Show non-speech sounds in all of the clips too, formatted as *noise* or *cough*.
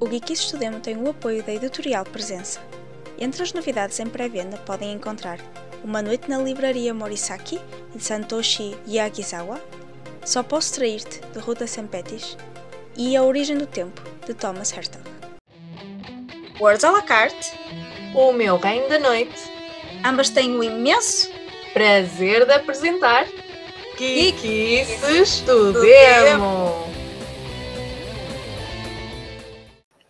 O Geekies Estudemo tem o apoio da Editorial Presença. Entre as novidades em pré-venda podem encontrar Uma Noite na Livraria Morisaki, de Santoshi Yagisawa, Só Posso Trair-te, de Ruta Sempetis, e A Origem do Tempo, de Thomas Hertog. Words à la carte, O meu reino da noite. ambas têm o imenso Prazer de apresentar Geekies Estudemo.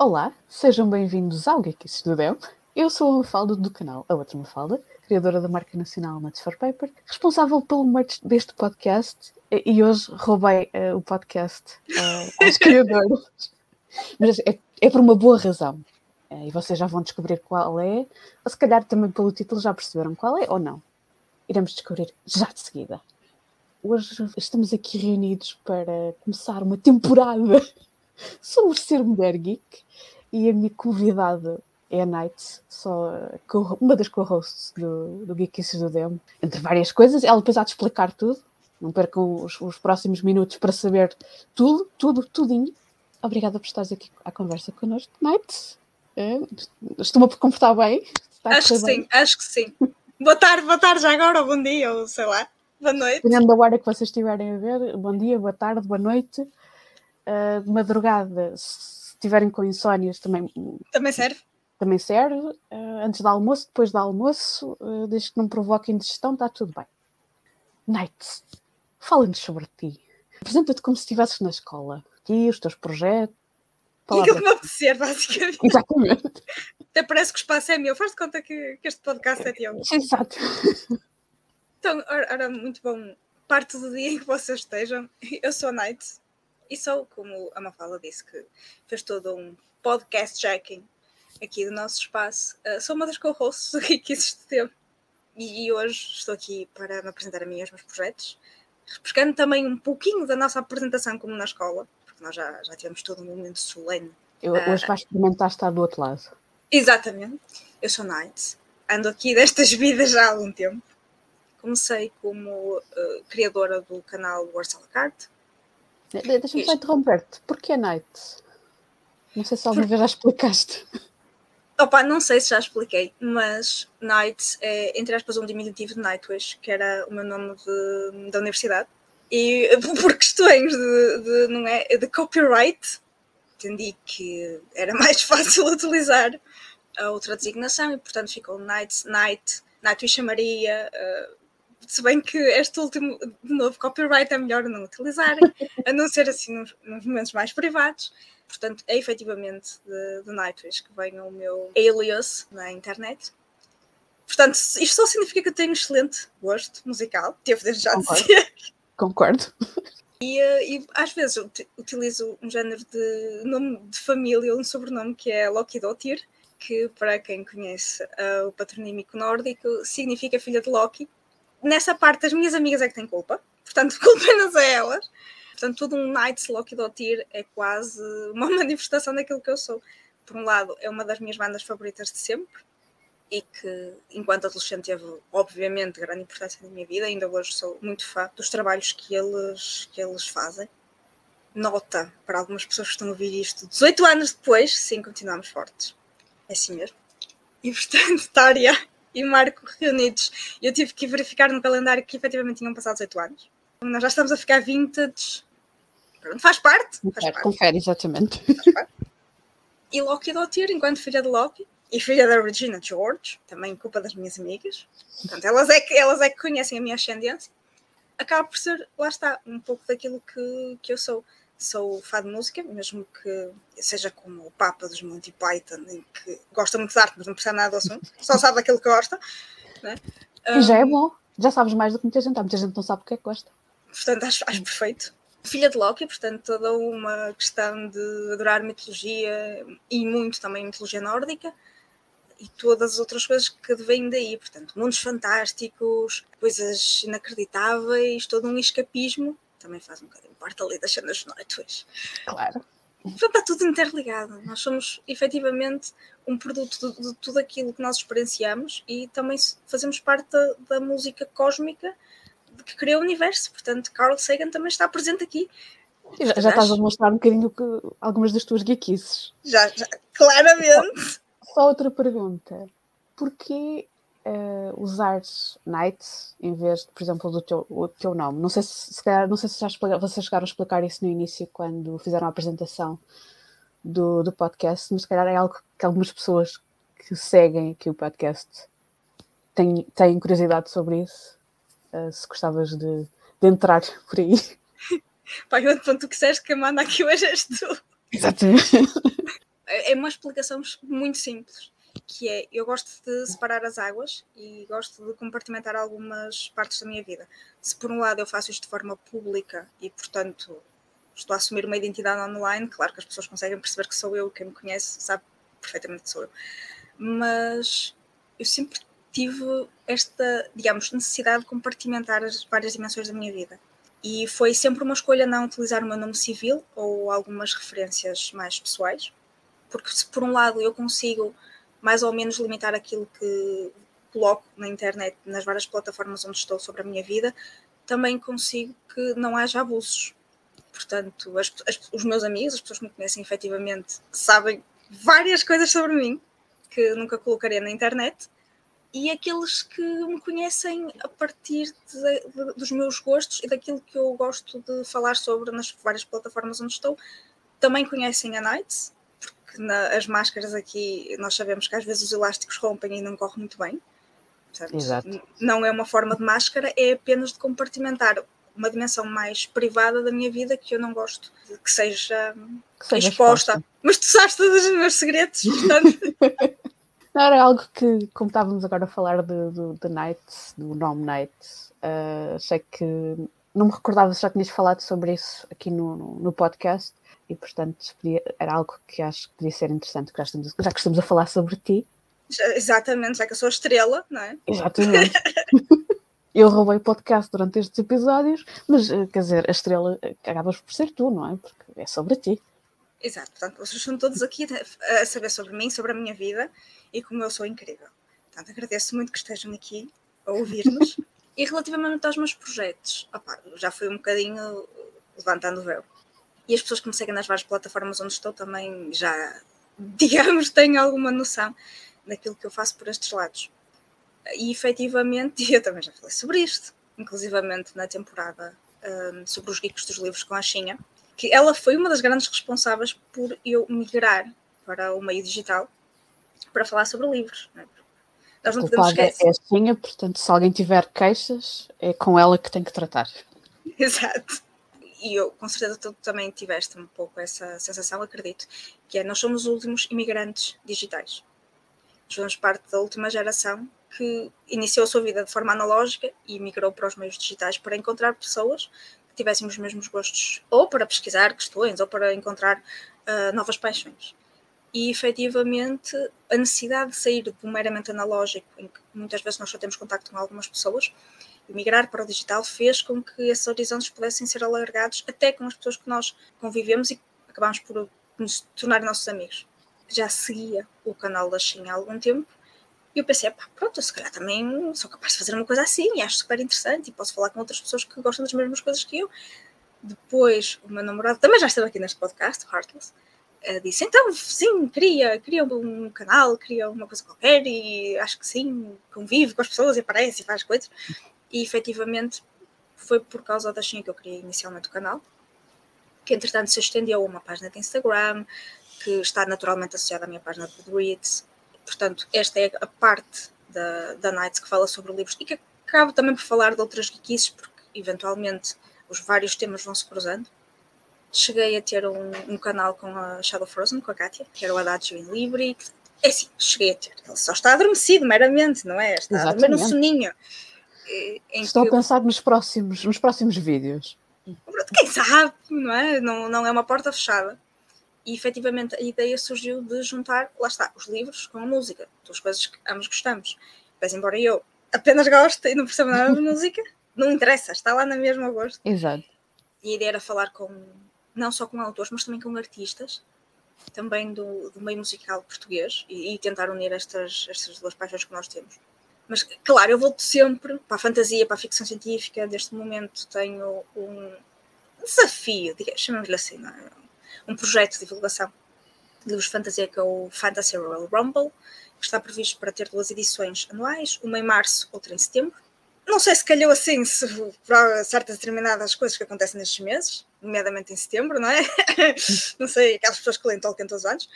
Olá, sejam bem-vindos ao Geek Estudem. Eu sou a Mafalda do canal A Outra Mafalda, criadora da marca nacional Nuts for Paper, responsável pelo merch deste podcast e e hoje roubei eh, o podcast eh, aos *laughs* criadores. Mas é, é por uma boa razão. Eh, e vocês já vão descobrir qual é, ou se calhar também pelo título já perceberam qual é ou não. Iremos descobrir já de seguida. Hoje estamos aqui reunidos para começar uma temporada sobre ser mulher geek e a minha convidada é a Night, só uma das co-hosts do, do Geekies do Demo, entre várias coisas. Ela depois há de explicar tudo. Não percam os, os próximos minutos para saber tudo, tudo, tudinho. Obrigada por estares aqui à conversa connosco, Night. Eh, Estou-me a comportar bem. Acho que bem. sim, acho que sim. Boa tarde, boa tarde já agora, ou bom dia, ou sei lá, boa noite. Dependendo da hora que vocês estiverem a ver, bom dia, boa tarde, boa noite. Eh, de madrugada, se estiverem com insónias, também Também serve. também serve. eh, antes do almoço, depois do almoço, eh, desde que não provoque indigestão, está tudo bem. Night, fala-nos sobre ti. Apresenta-te como se estivesses na escola. Aqui, os teus projetos. Aquilo Palavra. que me apetecer, basicamente. Exatamente. Até parece que o espaço é meu. Faz de conta que, que este podcast é teu. Exato. Então, ora, muito bom. Parte do dia em que vocês estejam. Eu sou a Night e sou, como a Mafala disse, que fez todo um podcast jacking aqui do nosso espaço. Uh, sou uma das co-hosts do *laughs* Geek existe tempo e hoje estou aqui para me apresentar a mim e aos meus projetos, refrescando também um pouquinho da nossa apresentação como na escola, porque nós já, já tivemos todo um momento solene Eu, hoje vais experimentar estar do outro lado. Exatamente. Eu sou Night. Ando aqui destas vidas já há algum tempo. Comecei como eh, criadora do canal Wars à la carte. De- Deixa-me só interromper-te. Porquê Night? Não sei se alguma vez já explicaste. Opa, não sei se já expliquei, mas Night é, entre aspas, um diminutivo de Nightwish, que era o meu nome de- da universidade. E *laughs* por questões de, de, não é, de copyright, entendi que era mais *laughs* fácil utilizar a outra designação e, portanto, ficou Night, Night, Nightwish Maria. eh, se bem que este último, de novo, copyright é melhor não utilizarem, a não ser assim nos, nos momentos mais privados. Portanto, é efetivamente de Nightwish que vem o meu alias na internet. Portanto, isto só significa que eu tenho um excelente gosto musical, devo desde já Concordo. dizer. Concordo. E, eh, e às vezes eu uti- utilizo um género de nome de família, um sobrenome que é Loki Dottir, que para quem conhece eh, o patronímico nórdico significa filha de Loki. Nessa parte as minhas amigas é que têm culpa, portanto *laughs* culpa-nas a elas. Portanto, todo um Knights Loki Dottir é quase uma *laughs* manifestação daquilo que eu sou. Por um lado, é uma das minhas bandas favoritas de sempre e que, enquanto adolescente, teve, obviamente, grande importância na minha vida. Ainda hoje sou muito fã dos trabalhos que eles, que eles fazem. Nota para algumas pessoas que estão a ouvir isto 18 anos depois, sim, continuamos fortes. É assim mesmo. E portanto, Tária e Marco reunidos, eu tive que verificar no calendário que efetivamente tinham passado 18 anos. Nós já estamos a ficar vintage. Pronto, faz parte. Faz Confere, parte. confere, exatamente. E Loki Dottir, enquanto filha de Loki, e filha da Regina George, também culpa das minhas amigas, portanto, elas é que, elas é que conhecem a minha ascendência, acaba por ser, lá está, um pouco daquilo que, que eu sou. Sou fã de música, mesmo que seja como o Papa dos Monty Python, em que gosta muito de arte, mas não percebe nada do assunto, *laughs* só sabe aquilo que gosta. Né? E já é bom. Já sabes mais do que muita gente. Há muita gente que não sabe o que é que gosta. portanto acho, acho perfeito. Filha de Loki, portanto, toda uma questão de adorar mitologia e muito também mitologia nórdica e todas as outras coisas que vêm daí, portanto, mundos fantásticos, coisas inacreditáveis, todo um escapismo, também faz um bocadinho parte ali das cenas Nightwish. Claro. Portanto, está tudo interligado. Nós somos efetivamente um produto de, de tudo aquilo que nós experienciamos e também fazemos parte da, da música cósmica que criou o universo. Portanto, Carl Sagan também está presente aqui. Já, já estás a mostrar um bocadinho que, algumas das tuas geekices. Já, já, claramente. Só, só outra pergunta. Porquê uh, usar Night em vez, de, por exemplo, do teu, o teu nome? Não sei se, se calhar, não sei se já explica, vocês chegaram a explicar isso no início quando fizeram a apresentação do, do podcast, mas se calhar é algo que algumas pessoas que seguem aqui o podcast têm, têm curiosidade sobre isso. Uh, se gostavas de, de entrar *laughs* por aí. Pai, o ponto que disseste que manda aqui hoje és tu. Exatamente. É uma explicação muito simples, que é, eu gosto de separar as águas e gosto de compartimentar algumas partes da minha vida. Se por um lado eu faço isto de forma pública e, portanto, estou a assumir uma identidade online, claro que as pessoas conseguem perceber que sou eu, quem me conhece sabe perfeitamente que sou eu. Mas eu sempre tive esta, digamos, necessidade de compartimentar as várias dimensões da minha vida. E foi sempre uma escolha não utilizar o meu nome civil ou algumas referências mais pessoais, porque se por um lado eu consigo mais ou menos limitar aquilo que coloco na internet, nas várias plataformas onde estou sobre a minha vida, também consigo que não haja abusos. Portanto, as, as, os meus amigos, as pessoas que me conhecem efetivamente, sabem várias coisas sobre mim que nunca colocaria na internet e aqueles que me conhecem a partir de, de, dos meus gostos e daquilo que eu gosto de falar sobre nas várias plataformas onde estou, também conhecem a Nights, porque na, as máscaras aqui nós sabemos que às vezes os elásticos rompem e não corre muito bem. Não é uma forma de máscara, é apenas de compartimentar uma dimensão mais privada da minha vida que eu não gosto que seja, que seja exposta. exposta. Mas tu sabes todos os meus segredos, portanto. *laughs* Não, era algo que, como estávamos agora a falar de, de, de Night, do nome Night, uh, achei que não me recordava se já tinhas falado sobre isso aqui no, no podcast e, portanto, era algo que acho que podia ser interessante, já, estamos, já que estamos a falar sobre ti. Já, exatamente, já que eu sou a estrela, não é? Exatamente. *laughs* eu roubei o podcast durante estes episódios, mas, eh, quer dizer, a estrela acabas por ser tu, não é? Porque é sobre ti. Exato, portanto, vocês estão todos aqui a saber sobre mim, sobre a minha vida e como eu sou incrível. Portanto, agradeço muito que estejam aqui a ouvir-nos. *laughs* e relativamente aos meus projetos, opa, já fui um bocadinho levantando o véu. E as pessoas que me seguem nas várias plataformas onde estou também já, *laughs* digamos, têm alguma noção daquilo que eu faço por estes lados. E efetivamente, *laughs* eu também já falei sobre isto, inclusivamente na temporada um, sobre os geeks dos livros com a Xinha, que ela foi uma das grandes responsáveis por eu migrar para o meio digital para falar sobre livros. Não é? Nós não podemos esquecer. É assim, portanto, se alguém tiver queixas, é com ela que tem que tratar. *laughs* Exato. E eu, com certeza, tu também tiveste um pouco essa sensação, acredito, que é nós somos os últimos imigrantes digitais. Somos parte da última geração que iniciou a sua vida de forma analógica e migrou para os meios digitais para encontrar pessoas tivessem os mesmos gostos, ou para pesquisar questões, ou para encontrar uh, novas paixões. E efetivamente a necessidade de sair do meramente analógico, em que muitas vezes nós só temos contato com algumas pessoas, migrar para o digital fez com que esses horizontes pudessem ser alargados até com as pessoas que nós convivemos e acabamos por nos tornar nossos amigos. Já seguia o canal da Xin há algum tempo e eu pensei, pá, pronto, eu se calhar também sou capaz de fazer uma coisa assim e acho super interessante e posso falar com outras pessoas que gostam das mesmas coisas que eu. Depois, o meu namorado também já esteve aqui neste podcast, Heartless, uh, disse, então, sim, queria, queria um canal, queria uma coisa qualquer e acho que sim, convive com as pessoas e aparece e faz coisas. E efetivamente foi por causa da China que eu criei inicialmente o canal, que entretanto se estendeu a uma página de Instagram, que está naturalmente associada à minha página de Goodreads, Portanto, esta é a parte da, da Nights que fala sobre livros e que acabo também por falar de outras geekices, porque eventualmente os vários temas vão se cruzando. Cheguei a ter um, um canal com a Shadow Frozen, com a Kátia, que era o Adagio em Libri. É assim, cheguei a ter. Ele só está adormecido, meramente, não é? Está Exatamente. a dormir no soninho. Estou a pensar nos próximos, nos próximos vídeos. Quem sabe, não é? Não, não é uma porta fechada. E efetivamente a ideia surgiu de juntar, lá está, os livros com a música, duas coisas que ambos gostamos. Mas embora eu apenas goste e não perceba nada de música, não interessa, está lá na mesma gosto. Exato. E a ideia era falar com, não só com autores, mas também com artistas, também do, do meio musical português, e, e, tentar unir estas, estas duas paixões que nós temos. Mas, claro, eu volto sempre para a fantasia, para a ficção científica. Neste momento tenho um, desafio, chamamos-lhe assim, é? um projeto de divulgação de livros de fantasia que é o Fantasy Royal Rumble, que está previsto para ter duas edições anuais, uma em março, outra em setembro. Não sei se calhou assim se, para certas determinadas coisas que acontecem nestes meses, nomeadamente em setembro, não é? *laughs* não sei, aquelas pessoas que leem Tolkien todos os anos.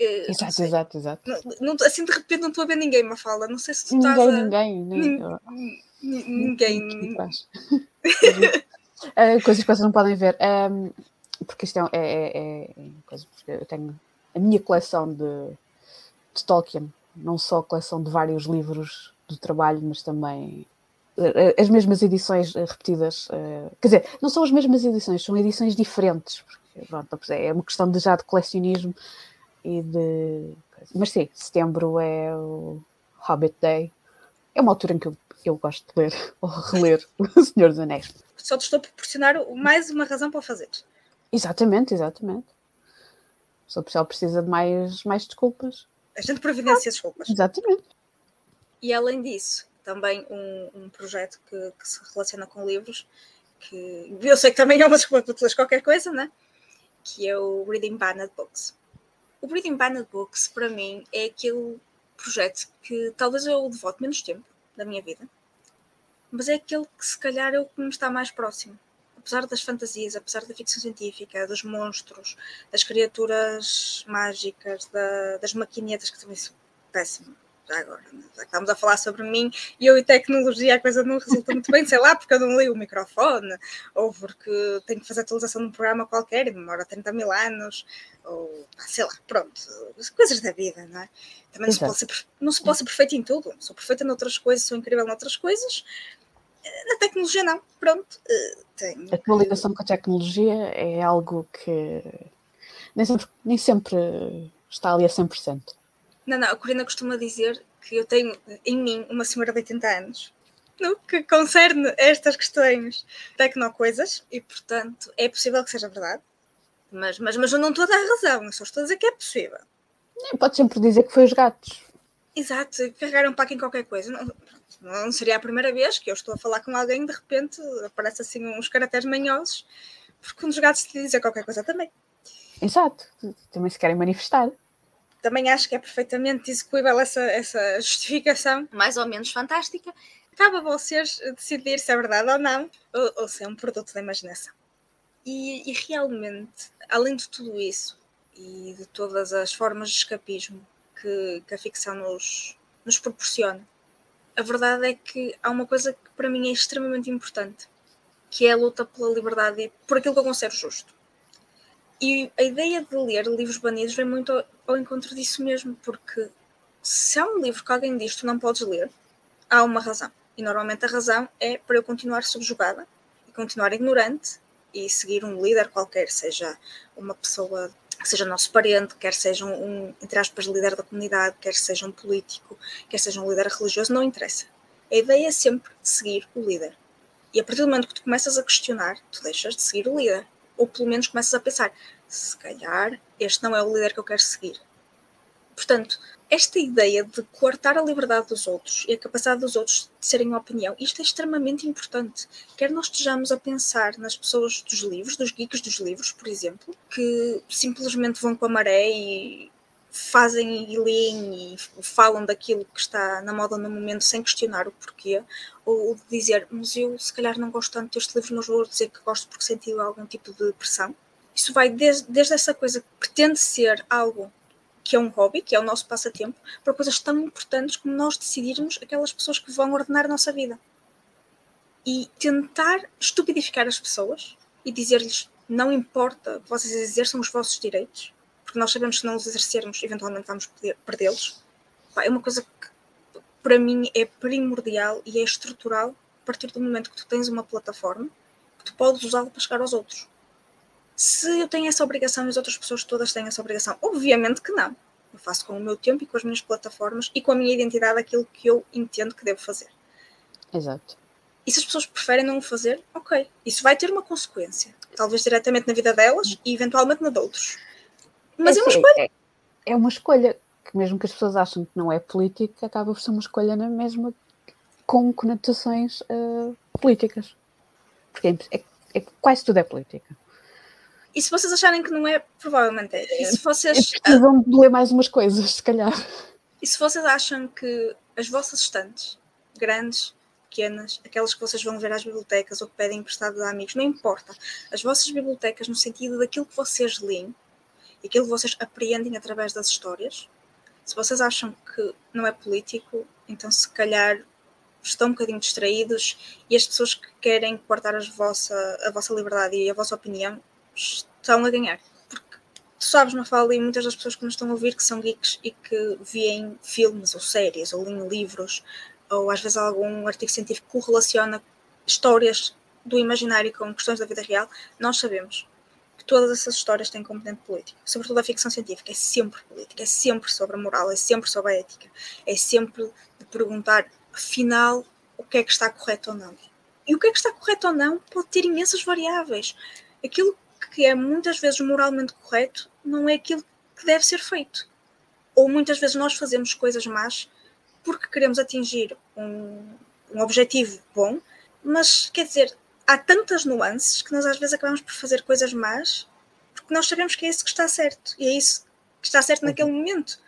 Eh, exato, exato, exato. Não, não, assim de repente não estou a ver ninguém, uma fala. Não sei se tu ninguém, estás a... Ninguém, ninguém. Ninguém. uh, *laughs* coisas que vocês não podem ver. Um, porque isto é, é, é, é coisa, porque eu tenho a minha coleção de, de Tolkien, não só a coleção de vários livros do trabalho, mas também eh, as mesmas edições repetidas. Quer dizer, não são as mesmas edições, são edições diferentes. Porque, pronto, é uma questão de, já de colecionismo e de. Mas sim, setembro é o Hobbit Day. É uma altura em que eu, eu gosto de ler *laughs* ou reler *laughs* O Senhor dos Anéis. Só te estou a proporcionar mais uma razão para o fazer. Exatamente, exatamente. Se o pessoal precisa de mais, mais desculpas. A gente providencia desculpas. Exatamente. E além disso, também um, um projeto que, que, se relaciona com livros, que eu sei que também é uma desculpa para qualquer coisa, né? que é o Reading Banned Books. O Reading Banned Books, para mim, é aquele projeto que talvez eu devote menos tempo da minha vida, mas é aquele que se calhar é o que me está mais próximo apesar das fantasias, apesar da ficção científica, dos monstros, das criaturas mágicas, da, das maquinetas, que também são péssimas. Já agora, né? já estamos a falar sobre mim e eu e tecnologia, a coisa não resulta muito bem, sei lá, porque eu não li o microfone, ou porque tenho que fazer a atualização de um programa qualquer e demora 30 mil anos, ou sei lá, pronto, coisas da vida, não é? Também não se, pode ser, não se pode ser perfeito em tudo, sou perfeita noutras coisas, sou incrível noutras coisas, na tecnologia não, pronto. Eh, tem... A tua ligação com a tecnologia é algo que nem sempre, nem sempre está ali a 100%. Não, não, a Corina costuma dizer que eu tenho em mim uma senhora de 80 anos no que concerne estas questões tecnocoisas e, portanto, é possível que seja verdade. Mas, mas, mas eu não estou a dar razão, eu só estou a dizer que é possível. Pode sempre dizer que foi os gatos. Exato, carregaram para aqui em qualquer coisa. Não, não seria a primeira vez que eu estou a falar com alguém e de repente aparece assim uns caracteres manhosos, porque um dos gatos te dizer qualquer coisa também. Exato, também se querem manifestar. Também acho que é perfeitamente execuível essa, essa justificação, mais ou menos fantástica. Cabe a vocês decidir se é verdade ou não, ou, ou se é um produto da imaginação. E, e realmente, além de tudo isso, e de todas as formas de escapismo que, que a ficção nos, nos proporciona, a verdade é que há uma coisa que para mim é extremamente importante, que é a luta pela liberdade e por aquilo que eu considero justo. E a ideia de ler livros banidos vem muito ao, encontro disso mesmo, porque se há um livro que alguém diz tu não podes ler, há uma razão. E normalmente a razão é para eu continuar subjugada e continuar ignorante e seguir um líder qualquer, seja uma pessoa que seja nosso parente, quer seja um, entre aspas, líder da comunidade, quer seja um político, quer seja um líder religioso, não interessa. A ideia é sempre seguir o líder. E a partir do momento que tu começas a questionar, tu deixas de seguir o líder. Ou pelo menos começas a pensar, se calhar este não é o líder que eu quero seguir. Portanto, esta ideia de coartar a liberdade dos outros e a capacidade dos outros de serem opinião, isto é extremamente importante. Quer nós estejamos a pensar nas pessoas dos livros, dos geeks dos livros, por exemplo, que simplesmente vão com a maré e fazem e leem e falam daquilo que está na moda no momento sem questionar o porquê, ou dizer, mas eu se calhar não gosto tanto deste livro, mas vou dizer que gosto porque senti algum tipo de pressão. Isso vai desde, desde essa coisa que pretende ser algo que é um hobby, que é o nosso passatempo, para coisas tão importantes como nós decidirmos aquelas pessoas que vão ordenar a nossa vida. E tentar estupidificar as pessoas e dizer-lhes não importa, vocês exerçam os vossos direitos, porque nós sabemos que se não os exercermos, eventualmente vamos perdê-los. É uma coisa que para mim é primordial e é estrutural a partir do momento que tu tens uma plataforma que tu podes usá-la para chegar aos outros. Se eu tenho essa obrigação e as outras pessoas todas têm essa obrigação, obviamente que não. Eu faço com o meu tempo e com as minhas plataformas e com a minha identidade aquilo que eu entendo que devo fazer. Exato. E se as pessoas preferem não o fazer, ok. Isso vai ter uma consequência. Talvez diretamente na vida delas e eventualmente na de outros. Mas é, é uma escolha. É, é, uma escolha que, mesmo que as pessoas achem que não é política, acaba por ser uma escolha na mesma com conotações uh, políticas. Porque é, é É, quase tudo é política. E se vocês acharem que não é, provavelmente é. E se vocês. Precisam de ler mais umas coisas, se calhar. E se vocês acham que as vossas estantes, grandes, pequenas, aquelas que vocês vão ver às bibliotecas ou que pedem emprestado a amigos, não importa. As vossas bibliotecas, no sentido daquilo que vocês leem aquilo que vocês apreendem através das histórias, se vocês acham que não é político, então se calhar estão um bocadinho distraídos e as pessoas que querem cortar a vossa, a vossa liberdade e a vossa opinião estão a ganhar. Porque tu sabes, falo, e muitas das pessoas que nos estão a ouvir que são geeks e que veem filmes ou séries ou leem livros ou às vezes algum artigo científico que correlaciona histórias do imaginário com questões da vida real, nós sabemos que todas essas histórias têm componente político. Sobretudo a ficção científica é sempre política, é sempre sobre a moral, é sempre sobre a ética, é sempre de perguntar, afinal, o que é que está correto ou não. E o que é que está correto ou não pode ter imensas variáveis. Aquilo que é muitas vezes moralmente correto não é aquilo que deve ser feito. Ou muitas vezes nós fazemos coisas más porque queremos atingir um, um objetivo bom, mas quer dizer, há tantas nuances que nós às vezes acabamos por fazer coisas más porque nós sabemos que é isso que está certo e é isso que está certo naquele momento.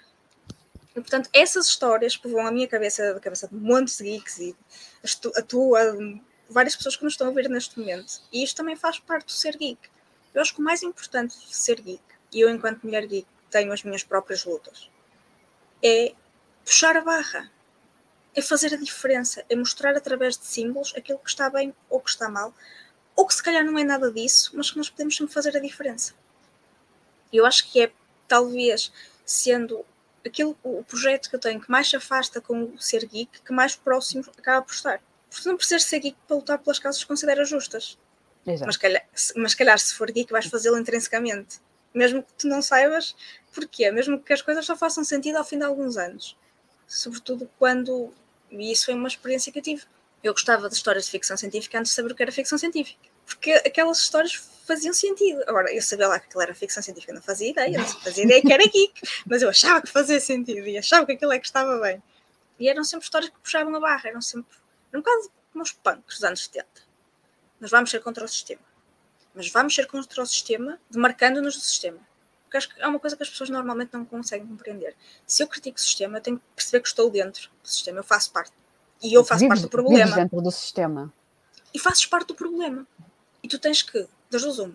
E, portanto, essas histórias vão à minha cabeça, da cabeça de montes de geeks e a tua, várias pessoas que nos estão a ver neste momento. E isto também faz parte do ser geek. Eu acho que o mais importante de ser geek, e eu, enquanto mulher geek, tenho as minhas próprias lutas, é puxar a barra, é fazer a diferença, é mostrar através de símbolos aquilo que está bem ou que está mal, ou que se calhar não é nada disso, mas que nós podemos sempre fazer a diferença. Eu acho que é talvez sendo aquilo, o projeto que eu tenho que mais se afasta com o ser geek, que mais próximo acaba por estar. Porque não precisas ser geek para lutar pelas causas que consideras justas. Exato. Mas calhar, mas calhar se for geek vais fazê-lo intrinsecamente. Mesmo que tu não saibas porquê, mesmo que as coisas só façam sentido ao fim de alguns anos sobretudo quando. E isso foi uma experiência que eu tive. Eu gostava de histórias de ficção científica antes de saber o que era ficção científica. Porque aquelas histórias faziam sentido. Agora, eu sabia lá que aquilo era ficção científica, não fazia ideia, não fazia ideia que era geek, mas eu achava que fazia sentido e achava que aquilo é que estava bem. E eram sempre histórias que puxavam a barra, eram sempre. Era um como os punks dos anos 70. Nós vamos ser contra o sistema. Mas vamos ser contra o sistema demarcando-nos do sistema. Porque acho que é uma coisa que as pessoas normalmente não conseguem compreender. Se eu critico o sistema, eu tenho que perceber que estou dentro do sistema, eu faço parte. E eu faço Vives- parte do problema. dentro do sistema. E fazes parte do problema. E tu tens que, das duas uma,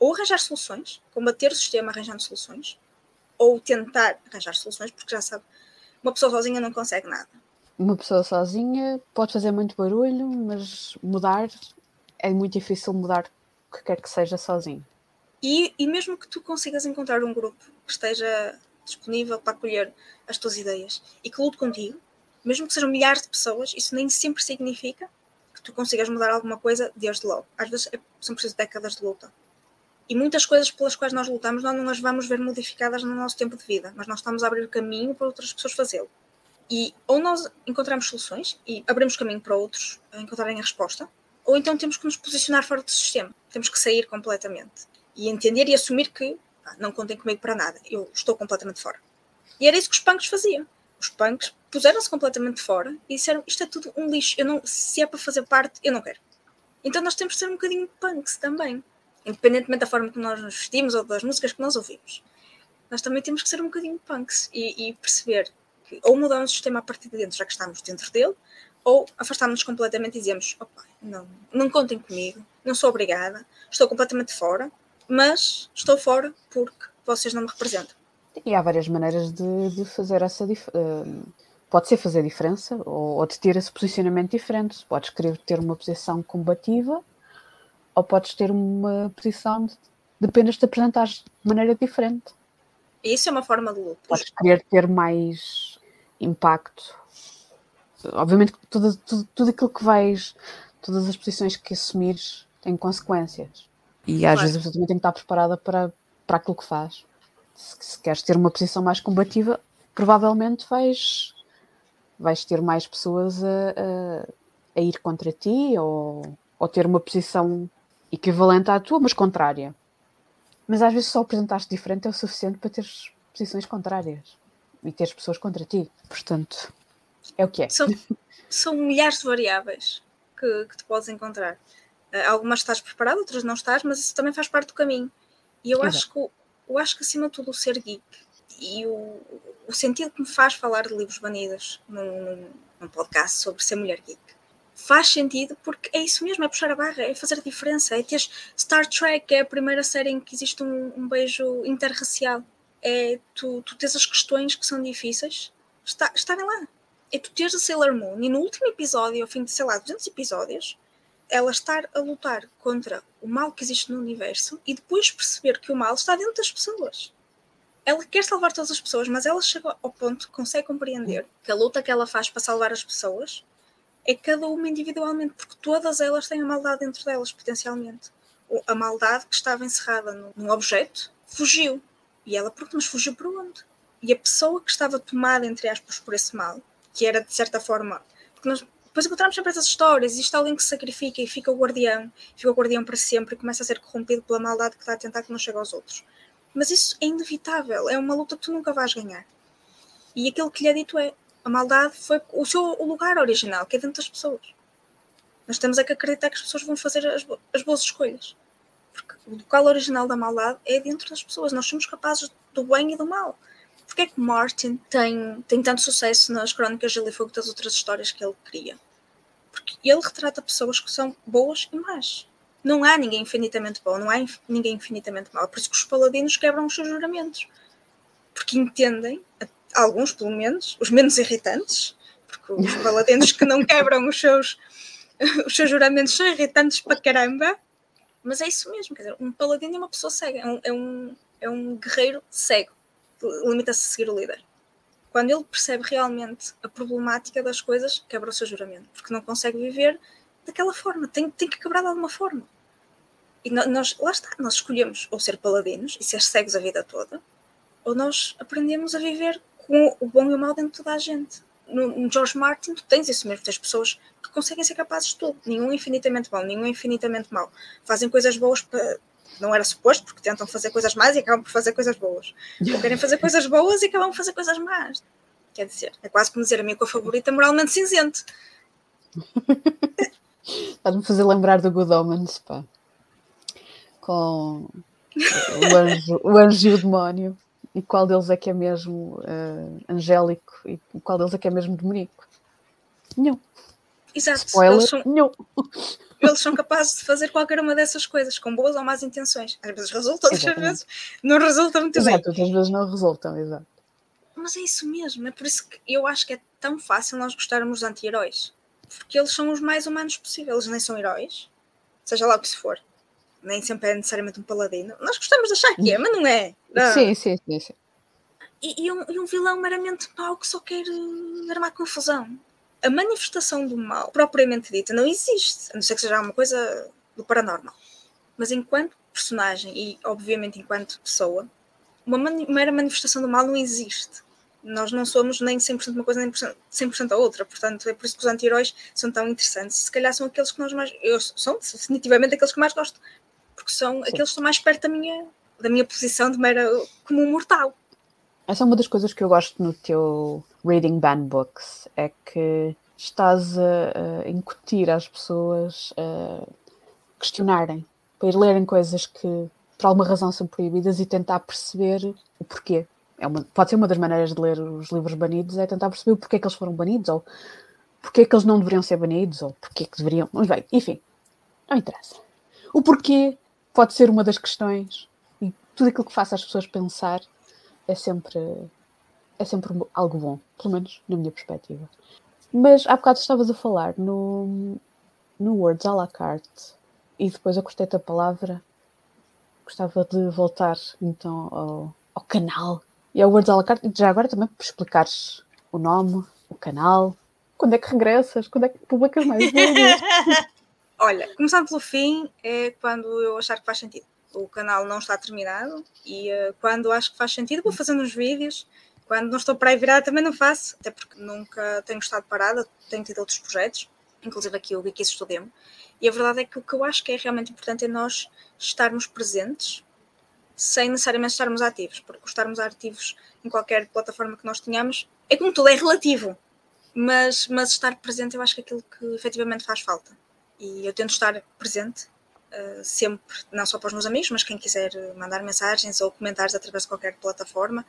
ou arranjar soluções, combater o sistema arranjando soluções, ou tentar arranjar soluções, porque já sabe, uma pessoa sozinha não consegue nada. Uma pessoa sozinha pode fazer muito barulho, mas mudar é muito difícil mudar o que quer que seja sozinho. E, e mesmo que tu consigas encontrar um grupo que esteja disponível para acolher as tuas ideias e que lute contigo, mesmo que sejam milhares de pessoas, isso nem sempre significa que tu consigas mudar alguma coisa desde logo. Às vezes é- são precisas décadas de luta. E muitas coisas pelas quais nós lutamos, nós não as vamos ver modificadas no nosso tempo de vida, mas nós estamos a abrir caminho para outras pessoas fazê-lo. E ou nós encontramos soluções e abrimos caminho para outros a encontrarem a resposta, ou então temos que nos posicionar fora do sistema. Temos que sair completamente. E entender e assumir que pá, não contem comigo para nada, eu estou completamente fora. E era isso que os punks faziam. Os punks puseram-se completamente fora e disseram: Isto é tudo um lixo, eu não, se é para fazer parte, eu não quero. Então nós temos de ser um bocadinho punks também, independentemente da forma como nós nos vestimos ou das músicas que nós ouvimos. Nós também temos que ser um bocadinho punks e, e perceber que ou mudamos o sistema a partir de dentro, já que estamos dentro dele, ou afastamos-nos completamente e dizemos: opa, não, não contem comigo, não sou obrigada, estou completamente fora, mas estou fora porque vocês não me representam. E há várias maneiras de, de fazer essa diferença. pode ser fazer diferença ou, ou de ter esse posicionamento diferente. Podes querer ter uma posição combativa ou podes ter uma posição de, de apenas te apresentares de maneira diferente. Isso é uma forma de luta. Podes querer ter mais impacto. Obviamente que tudo, tudo, tudo aquilo que vais, todas as posições que assumires têm consequências. E às Claro. vezes a pessoa também tem que estar preparada para, para aquilo que faz. Se, se queres ter uma posição mais combativa, provavelmente vais, vais ter mais pessoas a, a, a ir contra ti ou, ou ter uma posição equivalente à tua, mas contrária. Mas às vezes só apresentaste diferente é o suficiente para teres posições contrárias e teres pessoas contra ti. Portanto, é o que é. São, são milhares de variáveis que, que tu podes encontrar. Uh, algumas estás preparado, outras não estás, mas isso também faz parte do caminho. E eu acho que eu acho que acima de tudo o ser geek e o, o sentido que me faz falar de livros banidos num, num podcast sobre ser mulher geek faz sentido porque é isso mesmo, é puxar a barra, é fazer a diferença, é ter Star Trek, que é a primeira série em que existe um, um beijo interracial. É tu, tu tens as questões que são difíceis está, estarem lá. É tu teres a Sailor Moon e no último episódio, ao fim de, sei lá, 200 episódios, ela estar a lutar contra o mal que existe no universo e depois perceber que o mal está dentro das pessoas. Ela quer salvar todas as pessoas, mas ela chega ao ponto que consegue compreender que a luta que ela faz para salvar as pessoas é cada uma individualmente, porque todas elas têm a maldade dentro delas, potencialmente. A maldade que estava encerrada num objeto fugiu. E ela pergunta, mas fugiu para onde? E a pessoa que estava tomada, entre aspas, por esse mal, que era de certa forma. Porque nós depois encontramos sempre essas histórias, existe alguém que se sacrifica e fica o guardião, fica o guardião para sempre e começa a ser corrompido pela maldade que está a tentar que não chegue aos outros. Mas isso é inevitável, é uma luta que tu nunca vais ganhar. E aquilo que lhe é dito é: a maldade foi o seu lugar original, que é dentro das pessoas. Nós temos é que acreditar que as pessoas vão fazer as, as boas escolhas. Porque o local original da maldade é dentro das pessoas. Nós somos capazes do bem e do mal. Porquê é que Martin tem, tem tanto sucesso nas Crónicas de Gelo e Fogo das outras histórias que ele cria? Porque ele retrata pessoas que são boas e más. Não há ninguém infinitamente bom, não há ninguém infinitamente mau. Por isso que os paladinos quebram os seus juramentos. Porque entendem alguns pelo menos, os menos irritantes, porque os *laughs* paladinos que não quebram os seus, os seus juramentos são irritantes para caramba, mas é isso mesmo, quer dizer, um paladino é uma pessoa cega, é um, é um, é um guerreiro cego, limita-se a seguir o líder. Quando ele percebe realmente a problemática das coisas, quebra o seu juramento, porque não consegue viver daquela forma, tem, tem que quebrar de alguma forma. E nós, lá está, nós escolhemos ou ser paladinos e ser cegos a vida toda, ou nós aprendemos a viver com o bom e o mau dentro de toda a gente. No, no George Martin, tu tens isso mesmo, tens pessoas que conseguem ser capazes de tudo, nenhum infinitamente bom, nenhum infinitamente mau. Fazem coisas boas para. Não era suposto, porque tentam fazer coisas más e acabam por fazer coisas boas. Ou querem fazer *laughs* coisas boas e acabam por fazer coisas más. Quer dizer, é quase como dizer a minha cor favorita moralmente cinzento. Estás-me *laughs* fazer lembrar do Good Omens, pá. Com o anjo, o anjo e o demónio e qual deles é que é mesmo uh, angélico e qual deles é que é mesmo demoníaco. Nenhum. Exato. Spoiler, são, nenhum. Eles são capazes de fazer qualquer uma dessas coisas, com boas ou más intenções. Às vezes resultam, outras vezes não resultam muito exato, bem. Outras vezes não resultam, exato. Mas é isso mesmo, é por isso que eu acho que é tão fácil nós gostarmos de anti-heróis. Porque eles são os mais humanos possíveis, eles nem são heróis, seja lá o que se for nem sempre é necessariamente um paladino. Nós gostamos de achar que é, mas não é. Não. Sim, sim, sim. sim. E, e, um, e, um, vilão meramente mau que só quer uh, armar confusão. A manifestação do mal, propriamente dita, não existe, a não ser que seja uma coisa do paranormal. Mas enquanto personagem e, obviamente, enquanto pessoa, uma mani mera manifestação do mal não existe. Nós não somos nem 100% uma coisa nem 100% a outra, portanto é por isso que os anti-heróis são tão interessantes. Se calhar são aqueles que nós mais. Eu são definitivamente aqueles que mais gosto, porque são Sim. aqueles que estão mais perto da minha, da minha posição de mera como um mortal. Essa é uma das coisas que eu gosto no teu Reading Ban Books, é que estás a, a incutir às pessoas a questionarem, para ir lerem coisas que por alguma razão são proibidas e tentar perceber o porquê. É uma, pode ser uma das maneiras de ler os livros banidos, é tentar perceber o porquê que eles foram banidos, ou porquê que eles não deveriam ser banidos, ou porquê que deveriam. Bem, enfim, não interessa. O porquê pode ser uma das questões e tudo aquilo que faça as pessoas pensar é sempre é sempre algo bom, pelo menos na minha perspectiva. Mas há bocado estavas a falar no, no Words à la carte e depois eu gostei da palavra. Gostava de voltar então ao, ao canal e ao Words à la carte e já agora também para explicares o nome, o canal, quando é que regressas, quando é que publicas mais. *laughs* Olha, começando pelo fim, é quando eu achar que faz sentido. O canal não está terminado e uh, quando acho que faz sentido, vou fazendo os vídeos. Quando não estou para aí virar, também não faço, até porque nunca tenho estado parada, tenho tido outros projetos, inclusive aqui o Geekies Estudemo. E a verdade é que o que eu acho que é realmente importante é nós estarmos presentes sem necessariamente estarmos ativos, porque estarmos ativos em qualquer plataforma que nós tenhamos é como tudo, é relativo. Mas, mas estar presente eu acho que é aquilo que efetivamente faz falta E eu tento estar presente uh, sempre, não só para os meus amigos, mas quem quiser mandar mensagens ou comentários através de qualquer plataforma,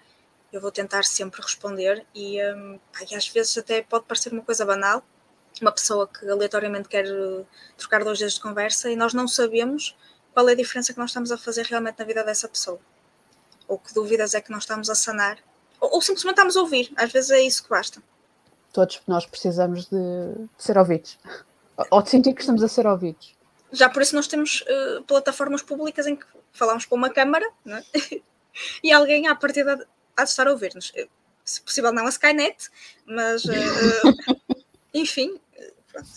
eu vou tentar sempre responder. E, um, e às vezes até pode parecer uma coisa banal, uma pessoa que aleatoriamente quer trocar dois dias de conversa e nós não sabemos qual é a diferença que nós estamos a fazer realmente na vida dessa pessoa. Ou que dúvidas é que nós estamos a sanar. Ou, ou simplesmente estamos a ouvir. Às vezes é isso que basta. Todos nós precisamos de, de ser ouvidos. Ou de sentir que estamos a ser ouvidos. Já por isso nós temos uh, plataformas públicas em que falamos com uma câmara é? *laughs* e alguém à partida há de estar a ouvir-nos. Se possível não a Skynet, mas uh, *laughs* enfim, pronto,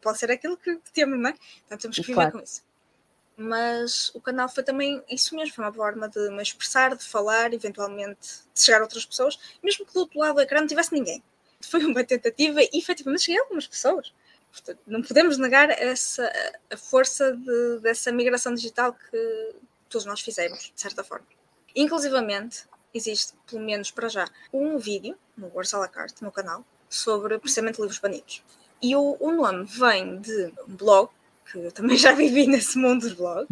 pode ser aquilo que temos, não é? Então temos que viver claro. com isso mas o canal foi também isso mesmo, foi uma forma de me expressar, de falar, eventualmente de chegar a outras pessoas, mesmo que do outro lado do ecrã não tivesse ninguém. Foi uma tentativa e efetivamente cheguei a algumas pessoas. Portanto, não podemos negar essa, a força de, dessa migração digital que todos nós fizemos, de certa forma. Inclusivamente, existe, pelo menos para já, um vídeo no Wars à la carte, no canal, sobre precisamente livros banidos. E o, o nome vem de um blog que eu também já vivi *laughs* nesse mundo dos blogs,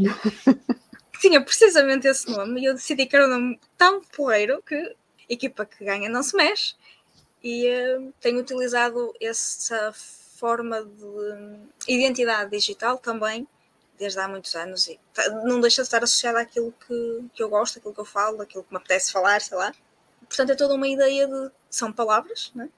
que tinha precisamente esse nome, e eu decidi que era um nome tão poeiro que equipa que ganha não se mexe, e uh, tenho utilizado essa forma de identidade digital também desde há muitos anos e não deixa de estar associada àquilo que, que eu gosto, àquilo que eu falo, àquilo que me apetece falar, sei lá. Portanto, é toda uma ideia de. São palavras, né?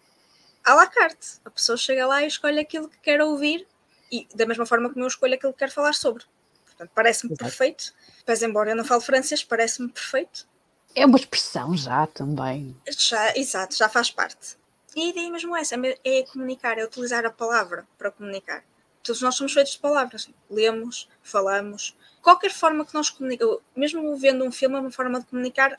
À la carte. A pessoa chega lá e escolhe aquilo que quer ouvir e da mesma forma como eu escolho aquilo que quero falar sobre. Portanto, parece-me perfeito. Mas embora eu não fale francês, parece-me perfeito. É uma expressão já também. Já, exato, já faz parte. E a ideia mesmo é essa, é comunicar, é utilizar a palavra para comunicar. Todos nós somos feitos de palavras. Lemos, falamos. Qualquer forma que nós comunicamos, mesmo vendo um filme, é uma forma de comunicar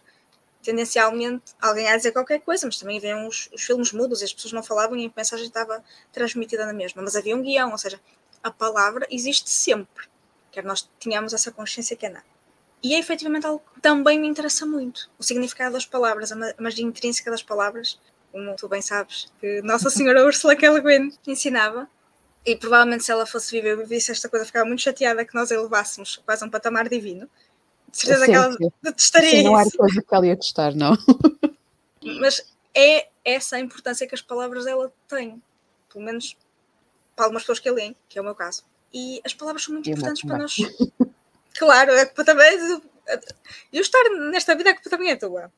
tendencialmente alguém a dizer qualquer coisa, mas também haviam os, os, filmes mudos e as pessoas não falavam e a mensagem estava transmitida na mesma. Mas havia um guião, ou seja, a palavra existe sempre, quer nós tenhamos essa consciência que é nada. E é efetivamente algo que também me interessa muito, o significado das palavras, a magia intrínseca das palavras, como tu bem sabes, que Nossa Senhora Ursula K. Le Guin ensinava, e provavelmente se ela fosse viver e visse esta coisa, ficava muito chateada que nós a levássemos quase a um patamar divino. De certeza sim, que ela detestaria sim, não há coisa que ela ia testar, não. *laughs* Mas é essa a importância que as palavras dela têm, pelo menos para algumas pessoas que a leem, que é o meu caso. E as palavras são muito importantes para nós. *laughs* Claro, é que também. Eu estar nesta vida, a culpa também é tua.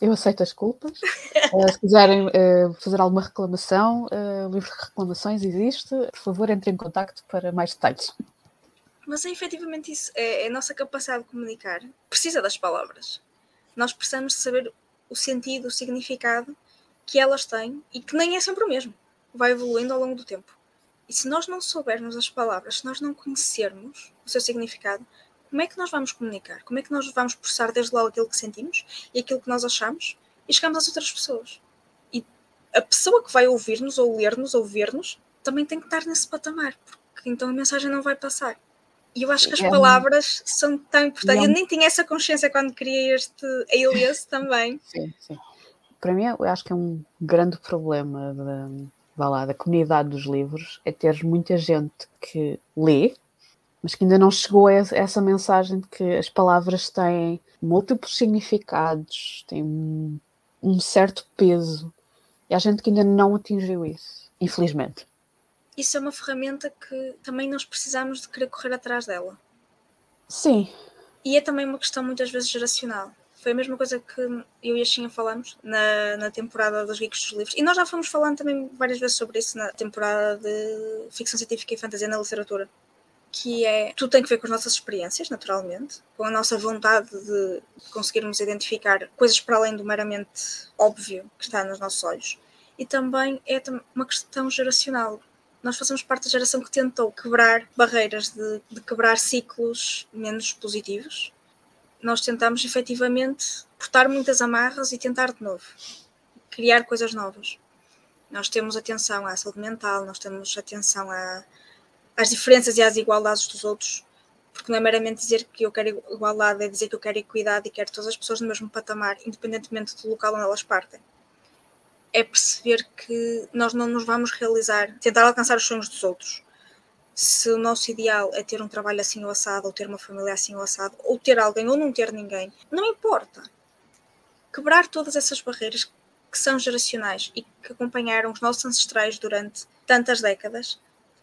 Eu aceito as culpas. uh, *laughs* se quiserem uh, fazer alguma reclamação, uh, o livro de reclamações existe. Por favor, entre em contato para mais detalhes. Mas é efetivamente isso. É, é a nossa capacidade de comunicar. Precisa das palavras. Nós precisamos saber o sentido, o significado que elas têm e que nem é sempre o mesmo. Vai evoluindo ao longo do tempo. E se nós não soubermos as palavras, se nós não conhecermos o seu significado, como é que nós vamos comunicar? Como é que nós vamos processar desde logo aquilo que sentimos e aquilo que nós achamos e chegamos às outras pessoas? E a pessoa que vai ouvir-nos ou ler-nos ou ver-nos também tem que estar nesse patamar, porque então a mensagem não vai passar. E eu acho que as é palavras são tão importantes. É eu nem tinha essa consciência quando criei este alias *laughs* também. Sim, sim. Para mim, eu acho que é um grande problema vá lá, da comunidade dos livros é ter muita gente que lê, mas que ainda não chegou a essa mensagem de que as palavras têm múltiplos significados, têm um, certo peso. E há gente que ainda não atingiu isso, infelizmente. Isso é uma ferramenta que também nós precisamos de querer correr atrás dela. Sim. E é também uma questão muitas vezes geracional. Foi a mesma coisa que eu e a Xinha falamos na, na temporada dos Geeks dos Livros. E nós já fomos falando também várias vezes sobre isso na temporada de ficção científica e fantasia na literatura. Que é, tudo tem que ver com as nossas experiências, naturalmente, com a nossa vontade de conseguirmos identificar coisas para além do meramente óbvio que está nos nossos olhos. E também é uma questão geracional. Nós fazemos parte da geração que tentou quebrar barreiras, de, de quebrar ciclos menos positivos, nós tentamos efetivamente cortar muitas amarras e tentar de novo, criar coisas novas. Nós temos atenção à saúde mental, nós temos atenção a, às diferenças e às igualdades dos outros, porque não é meramente dizer que eu quero igualdade, é dizer que eu quero equidade e quero todas as pessoas no mesmo patamar, independentemente do local onde elas partem. É perceber que nós não nos vamos realizar, tentar alcançar os sonhos dos outros, se o nosso ideal é ter um trabalho assim ou assado, ou ter uma família assim ou assado, ou ter alguém ou não ter ninguém, não importa. Quebrar todas essas barreiras que são geracionais e que acompanharam os nossos ancestrais durante tantas décadas,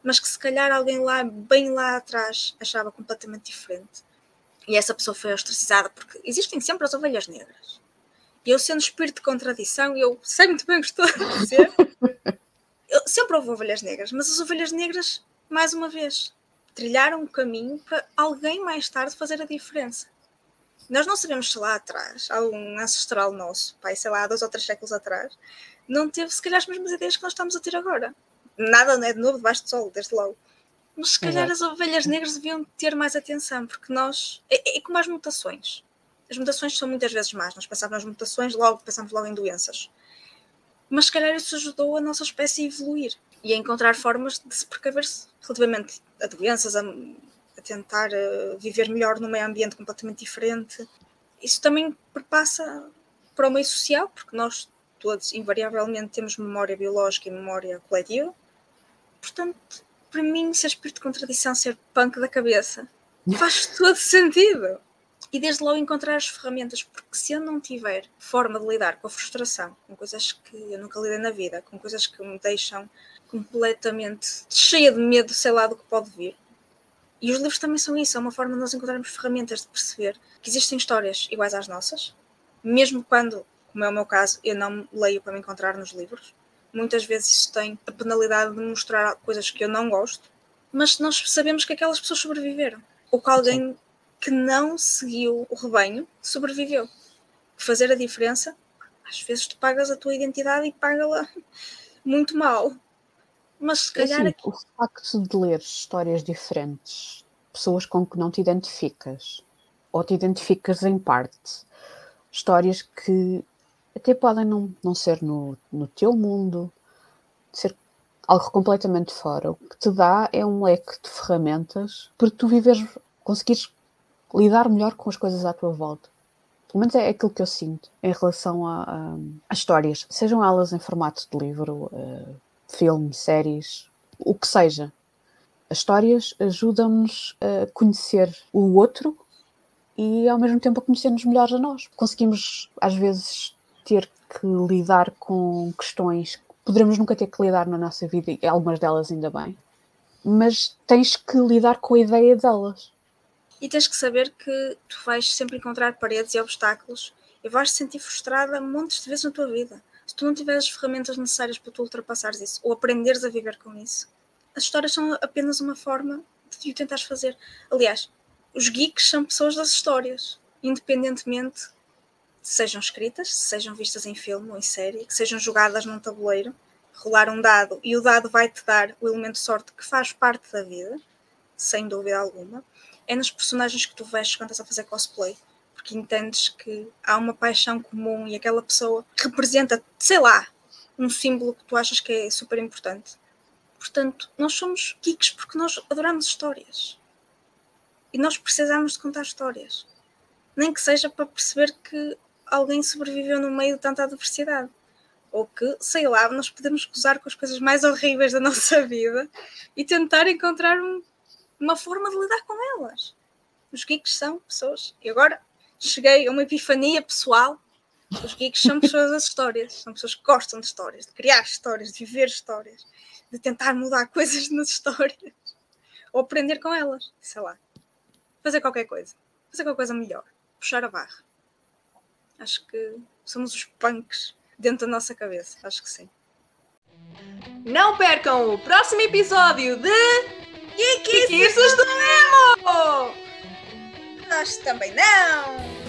mas que se calhar alguém lá, bem lá atrás, achava completamente diferente. E essa pessoa foi ostracizada, porque existem sempre as ovelhas negras. E eu, sendo espírito de contradição, eu sei muito bem o que estou a dizer. *laughs* eu, sempre houve ovelhas negras, mas as ovelhas negras, mais uma vez, trilharam um caminho para alguém mais tarde fazer a diferença. Nós não sabemos se lá atrás, algum ancestral nosso, pai, sei lá, há dois ou três séculos atrás, não teve se calhar as mesmas ideias que nós estamos a ter agora. Nada não é de novo debaixo do sol, desde logo. Mas se calhar Exato. as ovelhas negras deviam ter mais atenção, porque nós. É, é como as mutações. As mutações são muitas vezes más. Nós pensávamos nas mutações, logo pensamos logo em doenças. Mas se calhar isso ajudou a nossa espécie a evoluir e a encontrar formas de se precaver -se relativamente a doenças, a, a tentar uh, viver melhor num meio ambiente completamente diferente. Isso também perpassa para o meio social, porque nós todos invariavelmente temos memória biológica e memória coletiva. Portanto, para mim, ser espírito de contradição, ser punk da cabeça, faz *laughs* todo sentido. E desde logo encontrar as ferramentas, porque se eu não tiver forma de lidar com a frustração, com coisas que eu nunca lidei na vida, com coisas que me deixam completamente cheia de medo, sei lá, do que pode vir. E os livros também são isso, é uma forma de nós encontrarmos ferramentas de perceber que existem histórias iguais às nossas, mesmo quando, como é o meu caso, eu não leio para me encontrar nos livros muitas vezes isso tem a penalidade de mostrar coisas que eu não gosto, mas nós sabemos que aquelas pessoas sobreviveram. Ou que alguém Sim. que não seguiu o rebanho sobreviveu. Fazer a diferença, às vezes tu pagas a tua identidade e paga-la *laughs* muito mal. Mas se calhar. Assim, aqui... O facto de ler histórias diferentes, pessoas com que não te identificas, ou te identificas em parte, histórias que até podem não, não ser no, no teu mundo, ser algo completamente fora. O que te dá é um leque de ferramentas para tu viveres, conseguires lidar melhor com as coisas à tua volta. Pelo menos é aquilo que eu sinto em relação a, a, a histórias, sejam elas em formato de livro, uh, filme, séries, o que seja. As histórias ajudam-nos a conhecer o outro e ao mesmo tempo a conhecer-nos melhor a nós. Conseguimos, às vezes, ter que lidar com questões que poderemos nunca ter que lidar na nossa vida, e algumas delas ainda bem, mas tens que lidar com a ideia delas. E tens que saber que tu vais sempre encontrar paredes e obstáculos e vais te sentir frustrada montes de vezes na tua vida. Se tu não tiveres as ferramentas necessárias para tu ultrapassares isso ou aprenderes a viver com isso, as histórias são apenas uma forma de o tentares fazer. Aliás, os geeks são pessoas das histórias, independentemente sejam escritas, sejam vistas em filme ou em série, que sejam jogadas num tabuleiro, rolar um dado e o dado vai-te dar o elemento sorte que faz parte da vida, sem dúvida alguma. É nos personagens que tu vês quando estás a fazer cosplay, porque entendes que há uma paixão comum e aquela pessoa representa, sei lá, um símbolo que tu achas que é super importante. Portanto, nós somos geeks porque nós adoramos histórias. E nós precisamos de contar histórias. Nem que seja para perceber que alguém sobreviveu no meio de tanta adversidade. Ou que, sei lá, nós podemos gozar com as coisas mais horríveis da *laughs* nossa vida e tentar encontrar um, uma forma de lidar com elas. Os geeks são pessoas. E agora cheguei a uma epifania pessoal. Os geeks são pessoas das histórias. São pessoas que gostam de histórias, de criar histórias, de viver histórias, de tentar mudar *laughs* coisas nas histórias. Ou aprender com elas. Sei lá. Fazer qualquer coisa. Fazer qualquer coisa melhor. Puxar a barra. Acho que somos os punks dentro da nossa cabeça. Acho que sim. Não percam o próximo episódio de Geekices do Nemo! Nós também não!